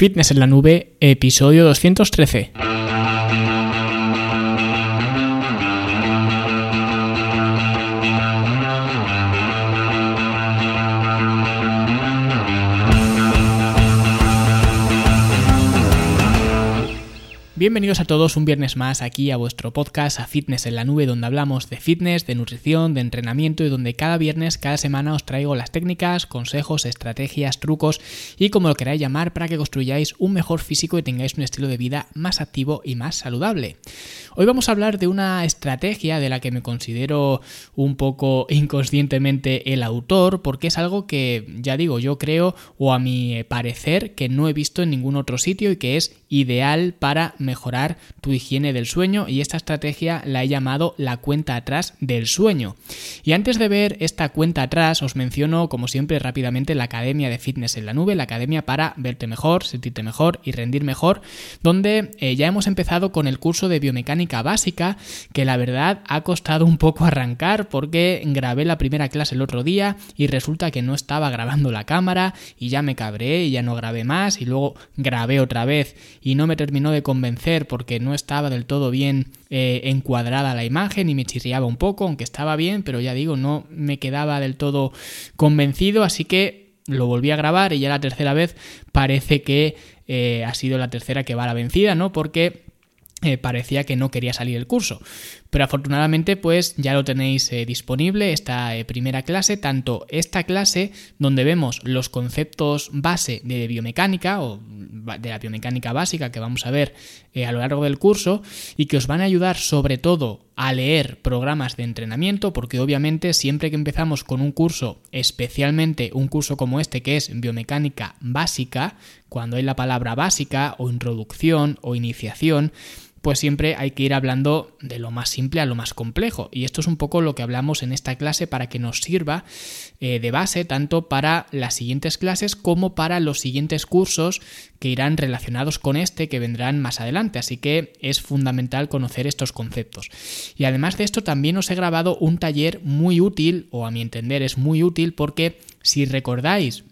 Fitness en la nube, episodio 213. Bienvenidos a todos un viernes más aquí a vuestro podcast a Fitness en la Nube donde hablamos de fitness, de nutrición, de entrenamiento y donde cada viernes, cada semana os traigo las técnicas, consejos, estrategias, trucos y como lo queráis llamar para que construyáis un mejor físico y tengáis un estilo de vida más activo y más saludable. Hoy vamos a hablar de una estrategia de la que me considero un poco inconscientemente el autor porque es algo que ya digo yo creo o a mi parecer que no he visto en ningún otro sitio y que es ideal para mejorar tu higiene del sueño y esta estrategia la he llamado la cuenta atrás del sueño. Y antes de ver esta cuenta atrás os menciono como siempre rápidamente la Academia de Fitness en la Nube, la Academia para verte mejor, sentirte mejor y rendir mejor, donde eh, ya hemos empezado con el curso de biomecánica básica que la verdad ha costado un poco arrancar porque grabé la primera clase el otro día y resulta que no estaba grabando la cámara y ya me cabré y ya no grabé más y luego grabé otra vez y no me terminó de convencer porque no estaba del todo bien eh, encuadrada la imagen y me chirriaba un poco, aunque estaba bien, pero ya digo, no me quedaba del todo convencido, así que lo volví a grabar y ya la tercera vez parece que eh, ha sido la tercera que va a la vencida, ¿no? Porque eh, parecía que no quería salir el curso. Pero afortunadamente pues ya lo tenéis eh, disponible esta eh, primera clase, tanto esta clase donde vemos los conceptos base de biomecánica o de la biomecánica básica que vamos a ver a lo largo del curso y que os van a ayudar sobre todo a leer programas de entrenamiento porque obviamente siempre que empezamos con un curso, especialmente un curso como este que es biomecánica básica, cuando hay la palabra básica o introducción o iniciación, pues siempre hay que ir hablando de lo más simple a lo más complejo. Y esto es un poco lo que hablamos en esta clase para que nos sirva eh, de base tanto para las siguientes clases como para los siguientes cursos que irán relacionados con este que vendrán más adelante. Así que es fundamental conocer estos conceptos. Y además de esto también os he grabado un taller muy útil, o a mi entender es muy útil porque si recordáis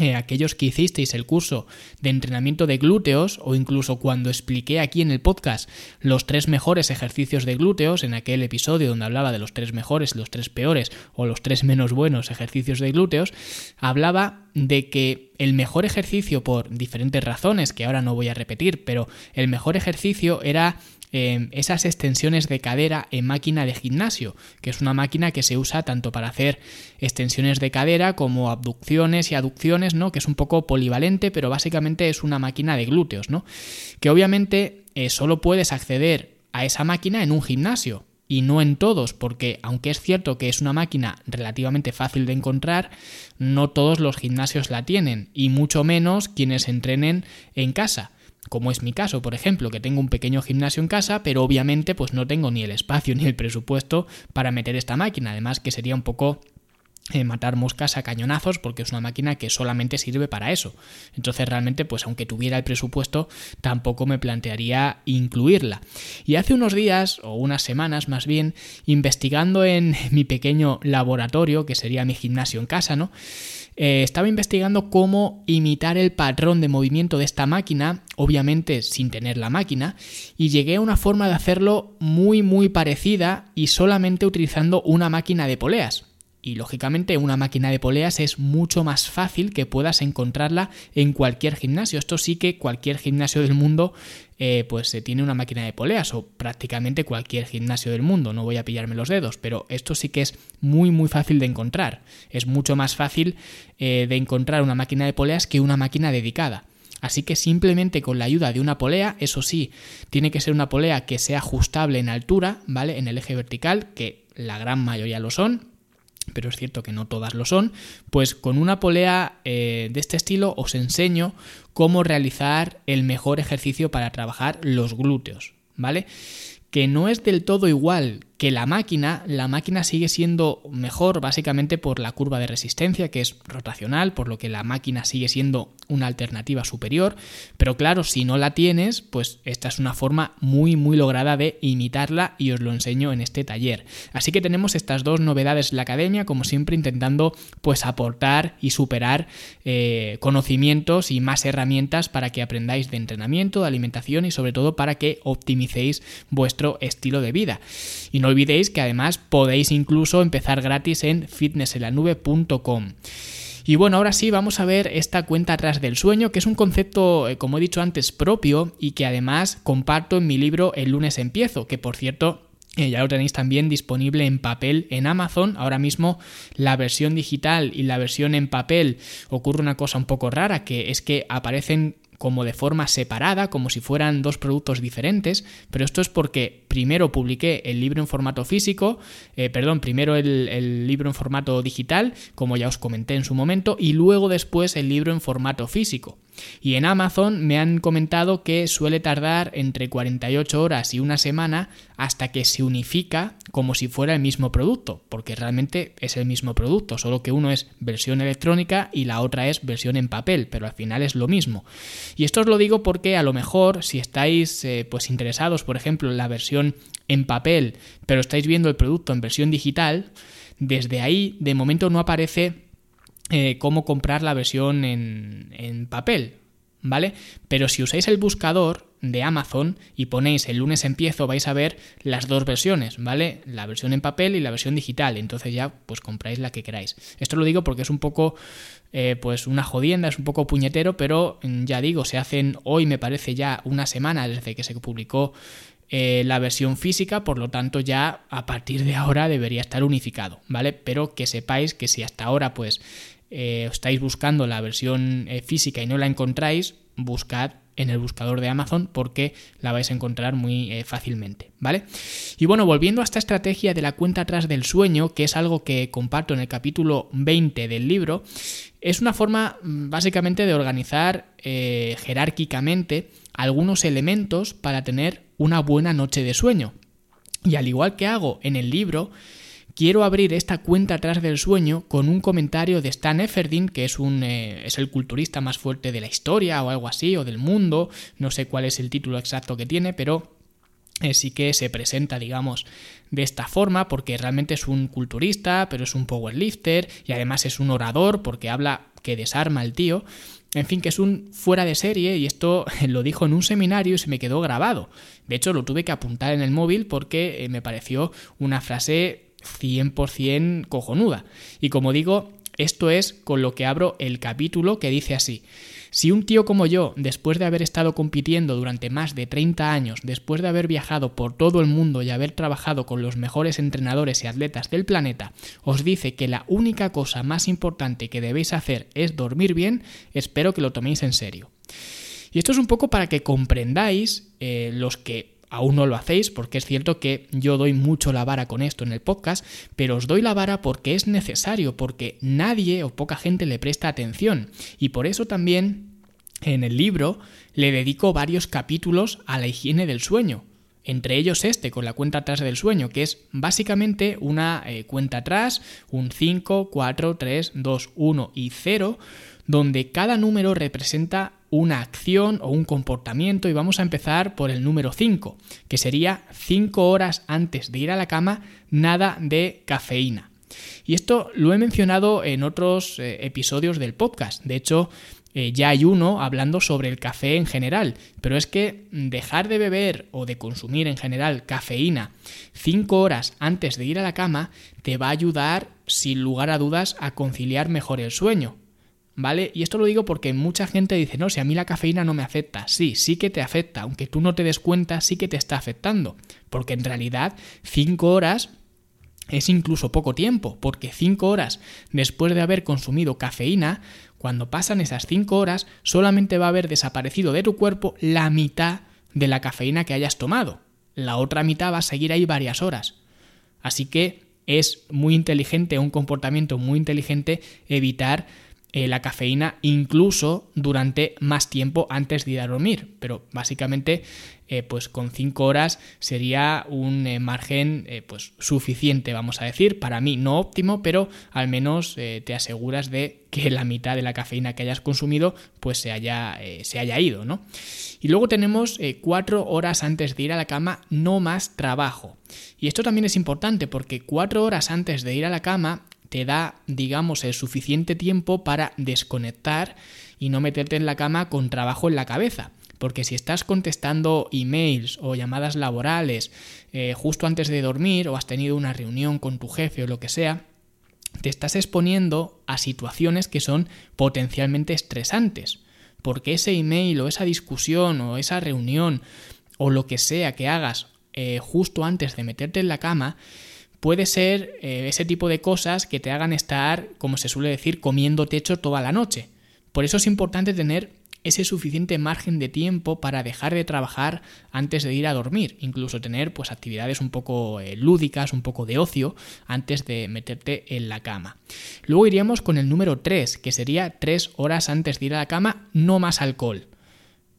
eh, aquellos que hicisteis el curso de entrenamiento de glúteos o incluso cuando expliqué aquí en el podcast los tres mejores ejercicios de glúteos en aquel episodio donde hablaba de los tres mejores, los tres peores o los tres menos buenos ejercicios de glúteos, hablaba de que el mejor ejercicio por diferentes razones que ahora no voy a repetir, pero el mejor ejercicio era Em, esas extensiones de cadera en máquina de gimnasio, que es una máquina que se usa tanto para hacer extensiones de cadera como abducciones y aducciones, ¿no? Que es un poco polivalente, pero básicamente es una máquina de glúteos, ¿no? Que obviamente eh, solo puedes acceder a esa máquina en un gimnasio, y no en todos, porque aunque es cierto que es una máquina relativamente fácil de encontrar, no todos los gimnasios la tienen, y mucho menos quienes entrenen en casa como es mi caso, por ejemplo, que tengo un pequeño gimnasio en casa, pero obviamente pues no tengo ni el espacio ni el presupuesto para meter esta máquina, además que sería un poco eh, matar moscas a cañonazos porque es una máquina que solamente sirve para eso. Entonces realmente pues aunque tuviera el presupuesto tampoco me plantearía incluirla. Y hace unos días o unas semanas más bien investigando en mi pequeño laboratorio que sería mi gimnasio en casa, ¿no? Eh, estaba investigando cómo imitar el patrón de movimiento de esta máquina, obviamente sin tener la máquina, y llegué a una forma de hacerlo muy muy parecida y solamente utilizando una máquina de poleas. Y lógicamente una máquina de poleas es mucho más fácil que puedas encontrarla en cualquier gimnasio. Esto sí que cualquier gimnasio del mundo eh, pues se tiene una máquina de poleas o prácticamente cualquier gimnasio del mundo. No voy a pillarme los dedos, pero esto sí que es muy muy fácil de encontrar. Es mucho más fácil eh, de encontrar una máquina de poleas que una máquina dedicada. Así que simplemente con la ayuda de una polea, eso sí, tiene que ser una polea que sea ajustable en altura, ¿vale? En el eje vertical, que la gran mayoría lo son, pero es cierto que no todas lo son, pues con una polea eh, de este estilo os enseño cómo realizar el mejor ejercicio para trabajar los glúteos, ¿vale? Que no es del todo igual que la máquina, la máquina sigue siendo mejor básicamente por la curva de resistencia, que es rotacional, por lo que la máquina sigue siendo una alternativa superior, pero claro, si no la tienes, pues esta es una forma muy muy lograda de imitarla y os lo enseño en este taller. Así que tenemos estas dos novedades en la academia, como siempre intentando pues aportar y superar eh, conocimientos y más herramientas para que aprendáis de entrenamiento, de alimentación y sobre todo para que optimicéis vuestro estilo de vida. Y no olvidéis que además podéis incluso empezar gratis en fitnesselanube.com. Y bueno, ahora sí vamos a ver esta cuenta atrás del sueño, que es un concepto, eh, como he dicho antes, propio y que además comparto en mi libro El lunes empiezo, que por cierto eh, ya lo tenéis también disponible en papel en Amazon. Ahora mismo la versión digital y la versión en papel ocurre una cosa un poco rara, que es que aparecen como de forma separada, como si fueran dos productos diferentes, pero esto es porque primero publiqué el libro en formato físico, eh, perdón, primero el, el, libro en formato digital, como ya os comenté en su momento, y luego después el libro en formato físico. Y en Amazon me han comentado que suele tardar entre 48 horas y una semana hasta que se unifica como si fuera el mismo producto, porque realmente es el mismo producto, solo que uno es versión electrónica y la otra es versión en papel, pero al final es lo mismo. Y esto os lo digo porque a lo mejor si estáis eh, pues interesados, por ejemplo, en la versión en papel, pero estáis viendo el producto en versión digital, desde ahí de momento no aparece eh, cómo comprar la versión en, en papel, ¿vale? Pero si usáis el buscador de Amazon y ponéis el lunes empiezo, vais a ver las dos versiones, ¿vale? La versión en papel y la versión digital. Entonces ya pues compráis la que queráis. Esto lo digo porque es un poco eh, pues una jodienda, es un poco puñetero, pero mm, ya digo, se hacen hoy me parece ya una semana desde que se publicó eh, la versión física, por lo tanto ya a partir de ahora debería estar unificado, ¿vale? Pero que sepáis que si hasta ahora pues eh, estáis buscando la versión física y no la encontráis, buscad en el buscador de Amazon porque la vais a encontrar muy eh, fácilmente, ¿vale? Y bueno, volviendo a esta estrategia de la cuenta atrás del sueño, que es algo que comparto en el capítulo 20 del libro, es una forma mm, básicamente de organizar jerárquicamente algunos elementos para tener una buena noche de sueño. Y al igual que hago en el libro, quiero abrir esta cuenta atrás del sueño con un comentario de Stan Efferdin, que es, un, eh, es el culturista más fuerte de la historia o algo así, o del mundo, no sé cuál es el título exacto que tiene, pero eh, sí que se presenta, digamos, de esta forma, porque realmente es un culturista, pero es un powerlifter y además es un orador, porque habla que desarma el tío. En fin, que es un fuera de serie y esto lo dijo en un seminario y se me quedó grabado. De hecho, lo tuve que apuntar en el móvil porque eh, me pareció una frase 100% cojonuda. Y como digo, esto es con lo que abro el capítulo que dice así. Si un tío como yo, después de haber estado compitiendo durante más de 30 años, después de haber viajado por todo el mundo y haber trabajado con los mejores entrenadores y atletas del planeta, os dice que la única cosa más importante que debéis hacer es dormir bien, espero que lo toméis en serio. Y esto es un poco para que comprendáis eh, los que aún no lo hacéis, porque es cierto que yo doy mucho la vara con esto en el podcast, pero os doy la vara porque es necesario, porque nadie o poca gente le presta atención. Y por eso también en el libro le dedico varios capítulos a la higiene del sueño. Entre ellos este, con la cuenta atrás del sueño, que es básicamente una eh, cuenta atrás, un 5, 4, 3, 2, 1 y 0, donde cada número representa una acción o un comportamiento y vamos a empezar por el número 5, que sería 5 horas antes de ir a la cama, nada de cafeína. Y esto lo he mencionado en otros eh, episodios del podcast. De hecho, eh, ya hay uno hablando sobre el café en general, pero es que dejar de beber o de consumir en general cafeína 5 horas antes de ir a la cama te va a ayudar sin lugar a dudas a conciliar mejor el sueño. ¿Vale? Y esto lo digo porque mucha gente dice, no, si a mí la cafeína no me afecta. Sí, sí que te afecta, aunque tú no te des cuenta, sí que te está afectando. Porque en realidad 5 horas es incluso poco tiempo, porque 5 horas después de haber consumido cafeína, cuando pasan esas 5 horas, solamente va a haber desaparecido de tu cuerpo la mitad de la cafeína que hayas tomado. La otra mitad va a seguir ahí varias horas. Así que es muy inteligente, un comportamiento muy inteligente evitar eh, la cafeína incluso durante más tiempo antes de ir a dormir. Pero básicamente, eh, pues con 5 horas sería un eh, margen pues suficiente, vamos a decir. Para mí no óptimo, pero al menos te aseguras de que la mitad de la cafeína que hayas consumido pues se haya, se haya ido, ¿no? Y luego tenemos 4 horas antes de ir a la cama, no más trabajo. Y esto también es importante porque 4 horas antes de ir a la cama te da, digamos, el suficiente tiempo para desconectar y no meterte en la cama con trabajo en la cabeza. Porque si estás contestando emails o llamadas laborales eh, justo antes de dormir o has tenido una reunión con tu jefe o lo que sea, te estás exponiendo a situaciones que son potencialmente estresantes. Porque ese email o esa discusión o esa reunión o lo que sea que hagas eh, justo antes de meterte en la cama puede ser eh, ese tipo de cosas que te hagan estar, como se suele decir, comiendo techo toda la noche. Por eso es importante tener ese suficiente margen de tiempo para dejar de trabajar antes de ir a dormir, incluso tener pues actividades un poco eh, lúdicas, un poco de ocio antes de meterte en la cama. Luego iríamos con el número 3, que sería 3 horas antes de ir a la cama, no más alcohol.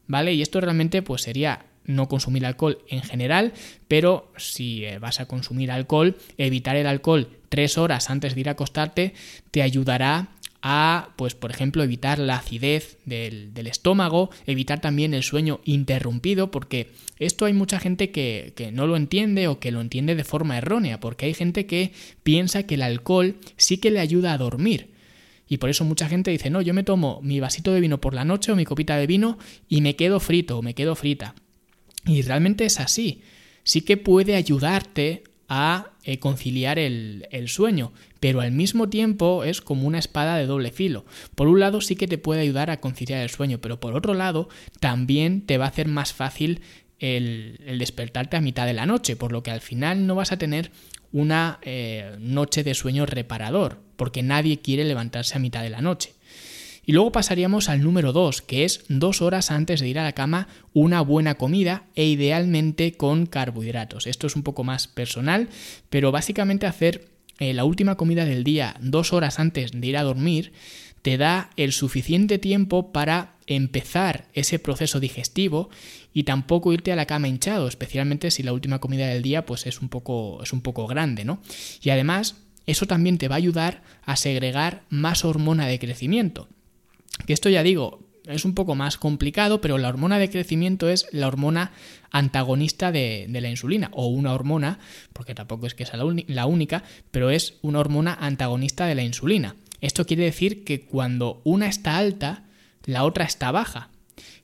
¿Vale? Y esto realmente pues sería no consumir alcohol en general, pero si eh, vas a consumir alcohol, evitar el alcohol tres horas antes de ir a acostarte te ayudará a, pues por ejemplo, evitar la acidez del, estómago, evitar también el sueño interrumpido, porque esto hay mucha gente que, que, no lo entiende o que lo entiende de forma errónea, porque hay gente que piensa que el alcohol sí que le ayuda a dormir. Y por eso mucha gente dice, no, yo me tomo mi vasito de vino por la noche o mi copita de vino y me quedo frito o me quedo frita. Y realmente es así. Sí que puede ayudarte a eh, conciliar el, el, sueño, pero al mismo tiempo es como una espada de doble filo. Por un lado sí que te puede ayudar a conciliar el sueño, pero por otro lado también te va a hacer más fácil el, el despertarte a mitad de la noche, por lo que al final no vas a tener una eh, noche de sueño reparador, porque nadie quiere levantarse a mitad de la noche. Y luego pasaríamos al número 2, que es dos horas antes de ir a la cama una buena comida e idealmente con carbohidratos. Esto es un poco más personal, pero básicamente hacer eh, la última comida del día dos horas antes de ir a dormir te da el suficiente tiempo para empezar ese proceso digestivo y tampoco irte a la cama hinchado, especialmente si la última comida del día pues es un poco es un poco grande, ¿no? Y además eso también te va a ayudar a segregar más hormona de crecimiento. Que esto ya digo, es un poco más complicado, pero la hormona de crecimiento es la hormona antagonista de, la insulina, o una hormona, porque tampoco es que sea la, única, pero es una hormona antagonista de la insulina. Esto quiere decir que cuando una está alta, la otra está baja.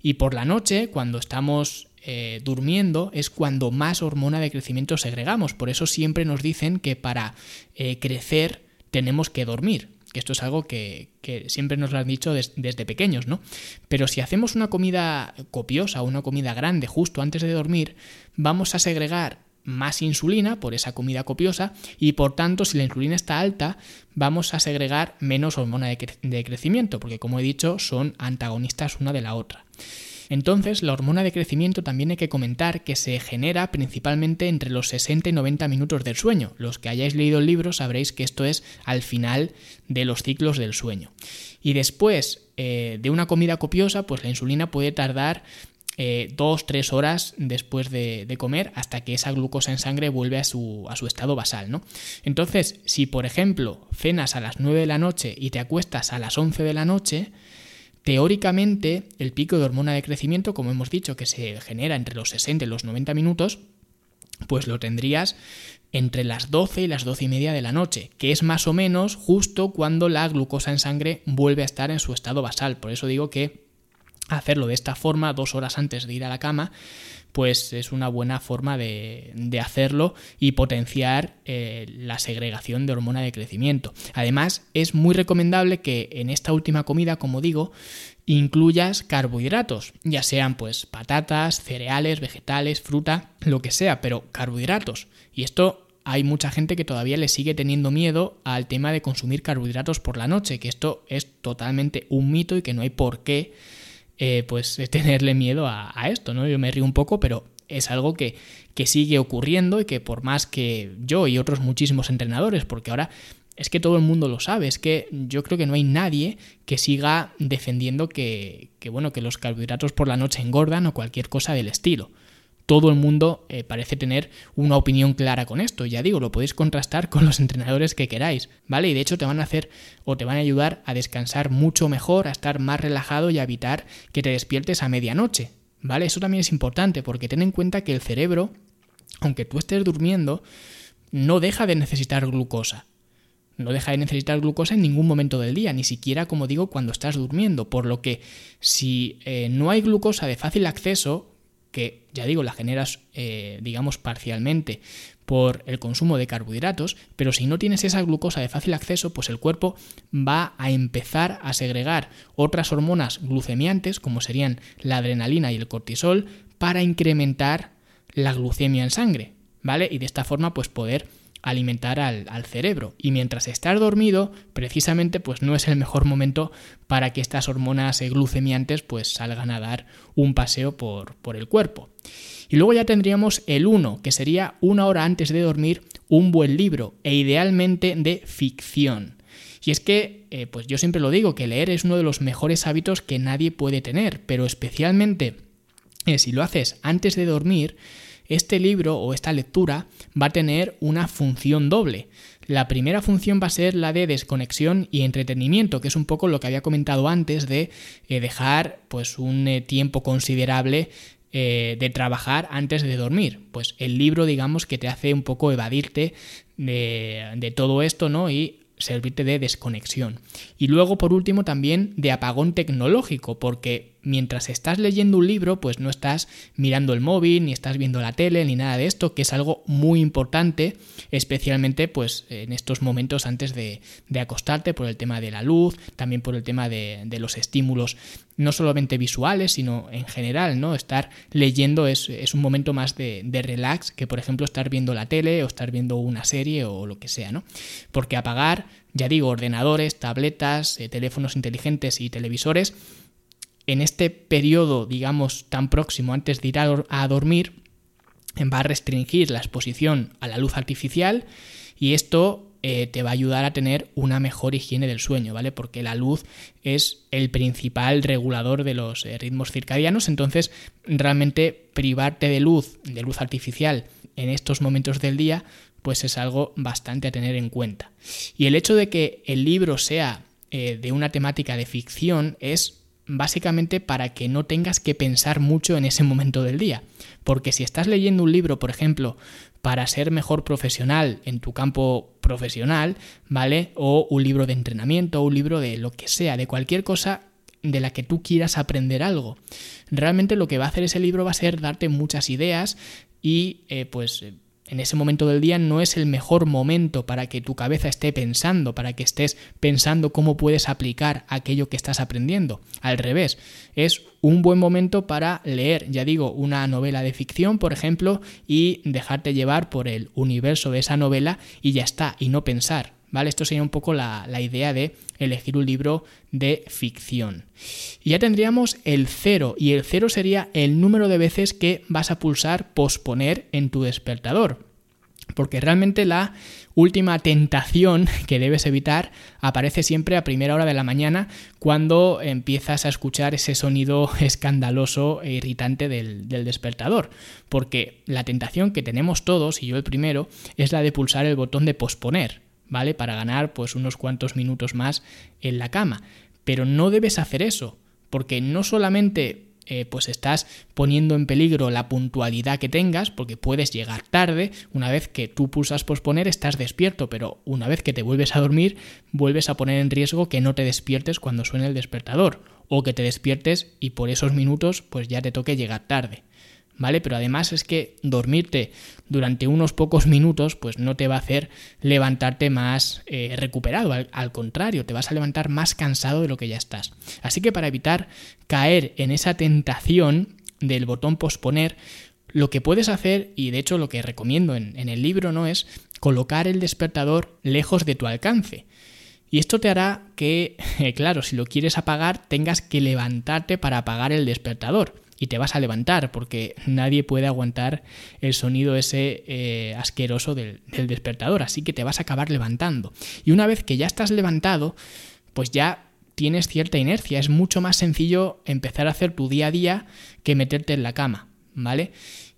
Y por la noche, cuando estamos eh, durmiendo, es cuando más hormona de crecimiento segregamos. Por eso siempre nos dicen que para eh, crecer tenemos que dormir esto es algo que, siempre nos lo han dicho desde pequeños, ¿no? Pero si hacemos una comida copiosa una comida grande justo antes de dormir, vamos a segregar más insulina por esa comida copiosa y por tanto si la insulina está alta vamos a segregar menos hormona de crecimiento porque como he dicho son antagonistas una de la otra. Entonces, la hormona de crecimiento también hay que comentar que se genera principalmente entre los 60 y 90 minutos del sueño. Los que hayáis leído el libro sabréis que esto es al final de los ciclos del sueño. Y después eh, de una comida copiosa, pues la insulina puede tardar eh, dos, tres horas después de, comer hasta que esa glucosa en sangre vuelve a su, estado basal, ¿no? Entonces, si por ejemplo cenas a las 9 de la noche y te acuestas a las 11 de la noche, Teóricamente, el pico de hormona de crecimiento, como hemos dicho, que se genera entre los 60 y los 90 minutos, pues lo tendrías entre las 12 y las 12 y media de la noche, que es más o menos justo cuando la glucosa en sangre vuelve a estar en su estado basal. Por eso digo que hacerlo de esta forma, dos horas antes de ir a la cama, pues es una buena forma de, hacerlo y potenciar eh, la segregación de hormona de crecimiento. Además, es muy recomendable que en esta última comida, como digo, incluyas carbohidratos, ya sean pues patatas, cereales, vegetales, fruta, lo que sea, pero carbohidratos. Y esto hay mucha gente que todavía le sigue teniendo miedo al tema de consumir carbohidratos por la noche, que esto es totalmente un mito y que no hay por qué eh, pues tenerle miedo a, esto, ¿no? Yo me río un poco, pero es algo que, que sigue ocurriendo y que por más que yo y otros muchísimos entrenadores, porque ahora es que todo el mundo lo sabe, es que yo creo que no hay nadie que siga defendiendo que, que bueno, que los carbohidratos por la noche engordan o cualquier cosa del estilo todo el mundo eh, parece tener una opinión clara con esto. Ya digo, lo podéis contrastar con los entrenadores que queráis, ¿vale? Y de hecho te van a hacer o te van a ayudar a descansar mucho mejor, a estar más relajado y a evitar que te despiertes a medianoche, ¿vale? Eso también es importante porque ten en cuenta que el cerebro, aunque tú estés durmiendo, no deja de necesitar glucosa. No deja de necesitar glucosa en ningún momento del día, ni siquiera, como digo, cuando estás durmiendo. Por lo que si eh, no hay glucosa de fácil acceso, que ya digo, la generas, eh, digamos, parcialmente por el consumo de carbohidratos, pero si no tienes esa glucosa de fácil acceso, pues el cuerpo va a empezar a segregar otras hormonas glucemiantes, como serían la adrenalina y el cortisol, para incrementar la glucemia en sangre, ¿vale? Y de esta forma, pues poder alimentar al, cerebro. Y mientras estás dormido, precisamente pues no es el mejor momento para que estas hormonas glucemiantes pues salgan a dar un paseo por, por el cuerpo. Y luego ya tendríamos el 1, que sería una hora antes de dormir un buen libro, e idealmente de ficción. Y es que, eh, pues yo siempre lo digo, que leer es uno de los mejores hábitos que nadie puede tener, pero especialmente eh, si lo haces antes de dormir, este libro o esta lectura va a tener una función doble. La primera función va a ser la de desconexión y entretenimiento, que es un poco lo que había comentado antes de eh, dejar pues un eh, tiempo considerable eh, de trabajar antes de dormir. Pues el libro, digamos, que te hace un poco evadirte de, de todo esto, ¿no? Y servirte de desconexión. Y luego, por último, también de apagón tecnológico, porque mientras estás leyendo un libro, pues no estás mirando el móvil, ni estás viendo la tele, ni nada de esto, que es algo muy importante, especialmente pues en estos momentos antes de, acostarte, por el tema de la luz, también por el tema de, los estímulos, no solamente visuales, sino en general, ¿no? Estar leyendo es, un momento más de, de, relax que, por ejemplo, estar viendo la tele o estar viendo una serie o lo que sea, ¿no? Porque apagar, ya digo, ordenadores, tabletas, eh, teléfonos inteligentes y televisores, en este periodo, digamos, tan próximo antes de ir a, dormir, va a restringir la exposición a la luz artificial y esto eh, te va a ayudar a tener una mejor higiene del sueño, ¿vale? Porque la luz es el principal regulador de los eh, ritmos circadianos, entonces realmente privarte de luz, de luz artificial en estos momentos del día, pues es algo bastante a tener en cuenta. Y el hecho de que el libro sea eh, de una temática de ficción es básicamente para que no tengas que pensar mucho en ese momento del día. Porque si estás leyendo un libro, por ejemplo, para ser mejor profesional en tu campo profesional, ¿vale? O un libro de entrenamiento, o un libro de lo que sea, de cualquier cosa de la que tú quieras aprender algo. Realmente lo que va a hacer ese libro va a ser darte muchas ideas y eh, pues en ese momento del día no es el mejor momento para que tu cabeza esté pensando, para que estés pensando cómo puedes aplicar aquello que estás aprendiendo. Al revés, es un buen momento para leer, ya digo, una novela de ficción, por ejemplo, y dejarte llevar por el universo de esa novela y ya está, y no pensar. ¿Vale? Esto sería un poco la, idea de elegir un libro de ficción. Y ya tendríamos el cero, y el cero sería el número de veces que vas a pulsar posponer en tu despertador. Porque realmente la última tentación que debes evitar aparece siempre a primera hora de la mañana cuando empiezas a escuchar ese sonido escandaloso e irritante del, del, despertador. Porque la tentación que tenemos todos, y yo el primero, es la de pulsar el botón de posponer. ¿Vale? Para ganar pues unos cuantos minutos más en la cama. Pero no debes hacer eso, porque no solamente eh, pues estás poniendo en peligro la puntualidad que tengas, porque puedes llegar tarde, una vez que tú pulsas posponer estás despierto, pero una vez que te vuelves a dormir, vuelves a poner en riesgo que no te despiertes cuando suene el despertador, o que te despiertes y por esos minutos pues ya te toque llegar tarde. ¿Vale? Pero además es que dormirte durante unos pocos minutos, pues no te va a hacer levantarte más eh, recuperado, al, contrario, te vas a levantar más cansado de lo que ya estás. Así que para evitar caer en esa tentación del botón posponer, lo que puedes hacer, y de hecho lo que recomiendo en, en el libro, ¿no? es colocar el despertador lejos de tu alcance. Y esto te hará que, claro, si lo quieres apagar, tengas que levantarte para apagar el despertador y te vas a levantar porque nadie puede aguantar el sonido ese eh, asqueroso del, del despertador, así que te vas a acabar levantando. Y una vez que ya estás levantado, pues ya tienes cierta inercia, es mucho más sencillo empezar a hacer tu día a día que meterte en la cama, ¿vale?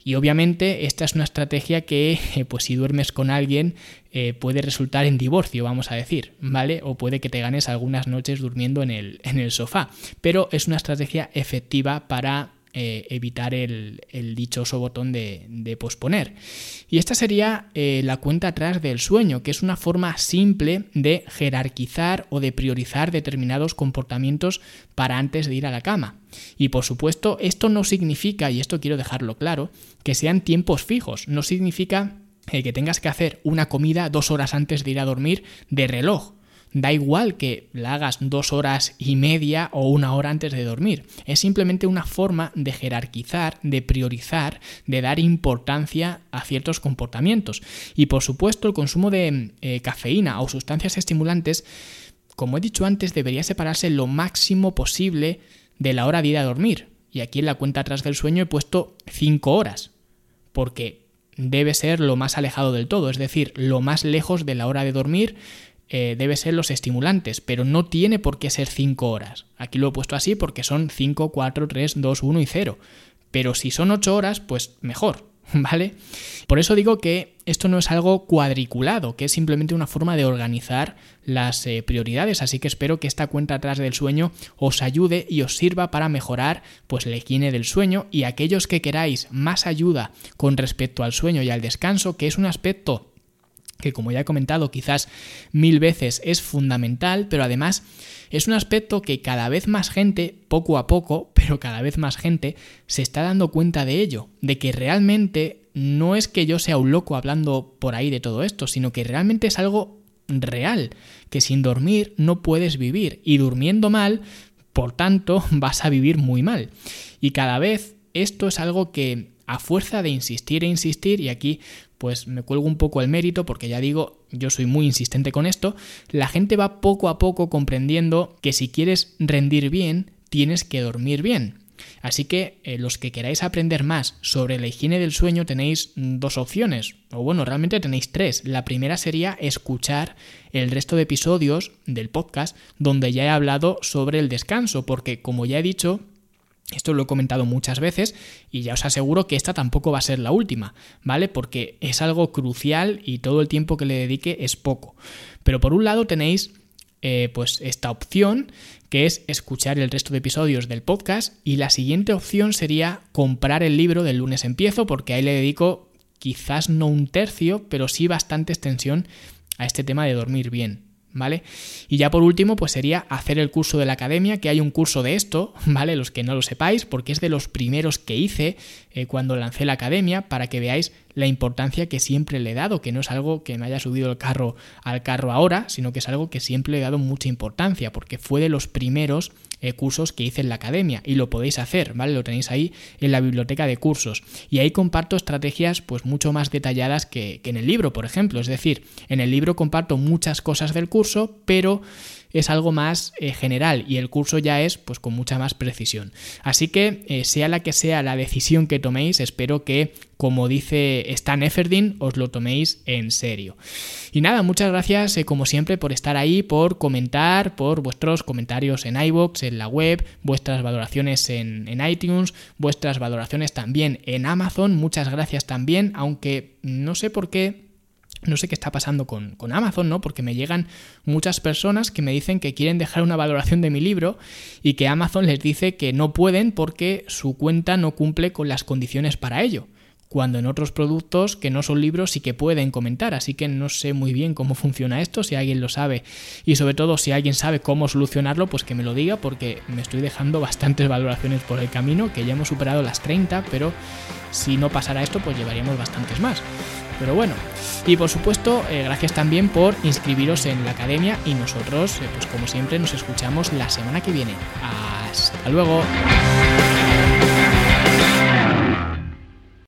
Y obviamente esta es una estrategia que, pues si duermes con alguien, eh, puede resultar en divorcio, vamos a decir, ¿vale? O puede que te ganes algunas noches durmiendo en el, en el sofá. Pero es una estrategia efectiva para eh, evitar el, dichoso botón de, posponer. Y esta sería eh, la cuenta atrás del sueño, que es una forma simple de jerarquizar o de priorizar determinados comportamientos para antes de ir a la cama. Y por supuesto, esto no significa, y esto quiero dejarlo claro, que sean tiempos fijos, no significa eh, que tengas que hacer una comida dos horas antes de ir a dormir de reloj. Da igual que la hagas dos horas y media o una hora antes de dormir. Es simplemente una forma de jerarquizar, de priorizar, de dar importancia a ciertos comportamientos. Y por supuesto el consumo de eh, cafeína o sustancias estimulantes, como he dicho antes, debería separarse lo máximo posible de la hora de ir a dormir. Y aquí en la cuenta atrás del sueño he puesto 5 horas. Porque debe ser lo más alejado del todo, es decir, lo más lejos de la hora de dormir eh, debe ser los estimulantes, pero no tiene por qué ser 5 horas. Aquí lo he puesto así porque son 5, 4, 3, 2, 1 y 0. Pero si son 8 horas, pues mejor, ¿vale? Por eso digo que esto no es algo cuadriculado, que es simplemente una forma de organizar las eh, prioridades, así que espero que esta cuenta atrás del sueño os ayude y os sirva para mejorar pues la higiene del sueño y aquellos que queráis más ayuda con respecto al sueño y al descanso, que es un aspecto que como ya he comentado quizás mil veces es fundamental, pero además es un aspecto que cada vez más gente, poco a poco, pero cada vez más gente, se está dando cuenta de ello, de que realmente no es que yo sea un loco hablando por ahí de todo esto, sino que realmente es algo real, que sin dormir no puedes vivir y durmiendo mal, por tanto, vas a vivir muy mal. Y cada vez esto es algo que a fuerza de insistir e insistir, y aquí pues me cuelgo un poco el mérito porque ya digo, yo soy muy insistente con esto, la gente va poco a poco comprendiendo que si quieres rendir bien, tienes que dormir bien. Así que eh, los que queráis aprender más sobre la higiene del sueño tenéis dos opciones, o bueno, realmente tenéis tres. La primera sería escuchar el resto de episodios del podcast donde ya he hablado sobre el descanso, porque como ya he dicho, esto lo he comentado muchas veces y ya os aseguro que esta tampoco va a ser la última, ¿vale? Porque es algo crucial y todo el tiempo que le dedique es poco. Pero por un lado tenéis eh, pues esta opción que es escuchar el resto de episodios del podcast y la siguiente opción sería comprar el libro del lunes empiezo porque ahí le dedico quizás no un tercio, pero sí bastante extensión a este tema de dormir bien. ¿Vale? Y ya por último, pues sería hacer el curso de la academia, que hay un curso de esto, ¿vale? Los que no lo sepáis, porque es de los primeros que hice eh, cuando lancé la academia, para que veáis la importancia que siempre le he dado, que no es algo que me haya subido el carro al carro ahora, sino que es algo que siempre le he dado mucha importancia, porque fue de los primeros eh, cursos que hice en la academia y lo podéis hacer, ¿vale? Lo tenéis ahí en la biblioteca de cursos. Y ahí comparto estrategias pues mucho más detalladas que, que en el libro, por ejemplo. Es decir, en el libro comparto muchas cosas del curso, pero es algo más eh, general y el curso ya es pues con mucha más precisión. Así que eh, sea la que sea la decisión que toméis, espero que como dice Stan Efferdin, os lo toméis en serio. Y nada, muchas gracias eh, como siempre por estar ahí, por comentar, por vuestros comentarios en iBox, en la web, vuestras valoraciones en, en iTunes, vuestras valoraciones también en Amazon. Muchas gracias también, aunque no sé por qué no sé qué está pasando con, Amazon, ¿no? Porque me llegan muchas personas que me dicen que quieren dejar una valoración de mi libro y que Amazon les dice que no pueden porque su cuenta no cumple con las condiciones para ello. Cuando en otros productos que no son libros sí que pueden comentar, así que no sé muy bien cómo funciona esto, si alguien lo sabe y sobre todo si alguien sabe cómo solucionarlo, pues que me lo diga porque me estoy dejando bastantes valoraciones por el camino, que ya hemos superado las 30, pero si no pasara esto pues llevaríamos bastantes más. Pero bueno, y por supuesto, eh, gracias también por inscribiros en la academia y nosotros, eh, pues como siempre, nos escuchamos la semana que viene. Hasta luego.